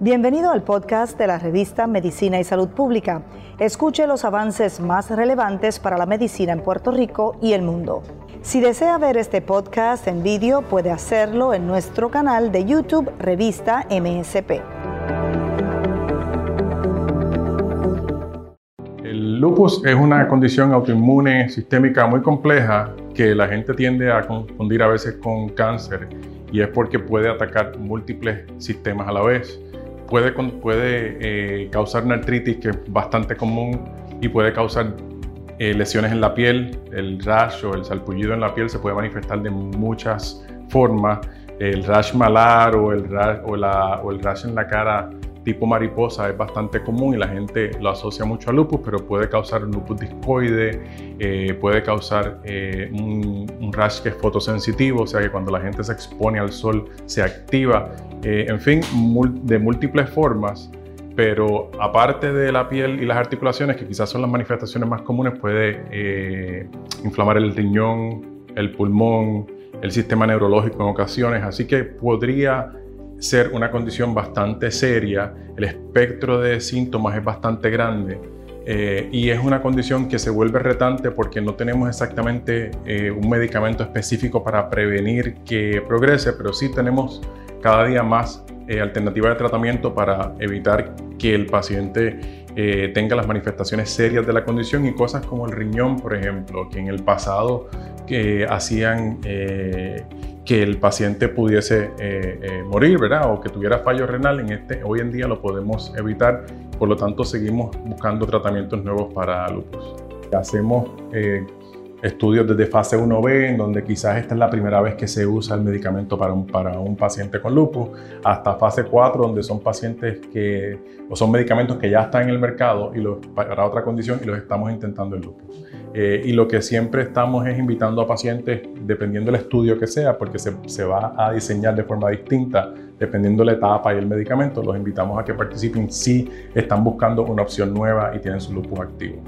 Bienvenido al podcast de la revista Medicina y Salud Pública. Escuche los avances más relevantes para la medicina en Puerto Rico y el mundo. Si desea ver este podcast en vídeo, puede hacerlo en nuestro canal de YouTube Revista MSP. El lupus es una condición autoinmune sistémica muy compleja que la gente tiende a confundir a veces con cáncer y es porque puede atacar múltiples sistemas a la vez puede, puede eh, causar una artritis que es bastante común y puede causar eh, lesiones en la piel, el rash o el salpullido en la piel se puede manifestar de muchas formas. El rash malar o el rash, o, el rash en la cara tipo mariposa es bastante común y la gente lo asocia mucho a lupus, pero puede causar lupus discoide, eh, puede causar eh, un, rash que es fotosensitivo, o sea que cuando la gente se expone al sol se activa, eh, en fin, de múltiples formas. Pero aparte de la piel y las articulaciones, que quizás son las manifestaciones más comunes, puede inflamar el riñón, el pulmón, el sistema neurológico en ocasiones. Así que podría ser una condición bastante seria, el espectro de síntomas es bastante grande eh, y es una condición que se vuelve retante porque no tenemos exactamente eh, un medicamento específico para prevenir que progrese, pero sí tenemos cada día más eh, alternativas de tratamiento para evitar que el paciente tenga las manifestaciones serias de la condición y cosas como el riñón, por ejemplo, que en el pasado que hacían que el paciente pudiese eh, eh, morir, ¿verdad? O que tuviera fallo renal, en este, hoy en día lo podemos evitar, por lo tanto seguimos buscando tratamientos nuevos para lupus. Hacemos eh, estudios desde fase 1B, en donde quizás esta es la primera vez que se usa el medicamento para un, paciente con lupus, hasta fase 4, donde son pacientes que, o son medicamentos que ya están en el mercado y los, para otra condición y los estamos intentando en lupus. Eh, y lo que siempre estamos es invitando a pacientes, dependiendo del estudio que sea, porque se, se, va a diseñar de forma distinta, dependiendo la etapa y el medicamento, los invitamos a que participen si están buscando una opción nueva y tienen su lupus activo.